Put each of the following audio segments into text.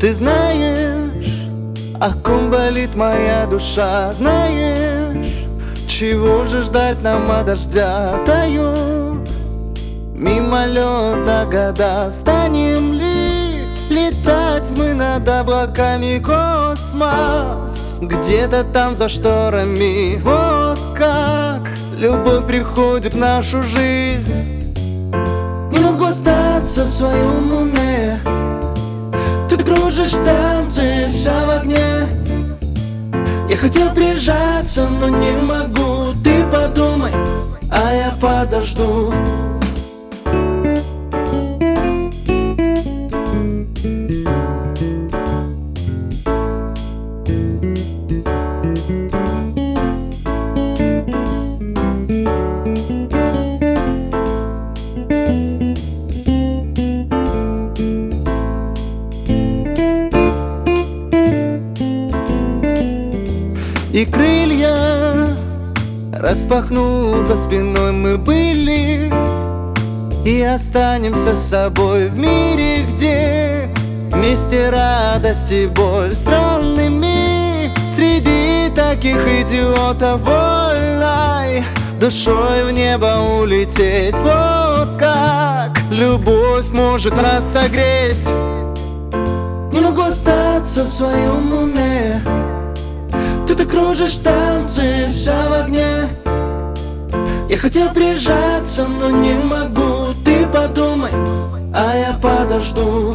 Ты знаешь, о ком болит моя душа? Знаешь, чего же ждать нам от дождя? Тают мимолетно года. Станем ли летать мы над облаками Космос? Где-то там за шторами. Вот как любовь приходит в нашу жизнь. Не могу остаться в своем уме. Кружишь танцы, вся в огне. Я хотел прижаться, но не могу. Ты подумай, а я подожду И крылья распахнул за спиной мы были. И останемся с собой в мире, где Вместе радость и боль странными. Среди таких идиотов вольной Душой в небо улететь. Вот как любовь может нас согреть. Не могу остаться в своем уме ты кружишь танцы, вся в огне. Я хотел прижаться, но не могу. Ты подумай, а я подожду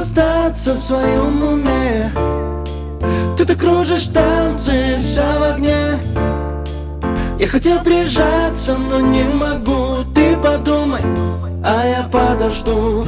остаться в своем уме. Ты так кружишь танцы, вся в огне. Я хотел прижаться, но не могу. Ты подумай, а я подожду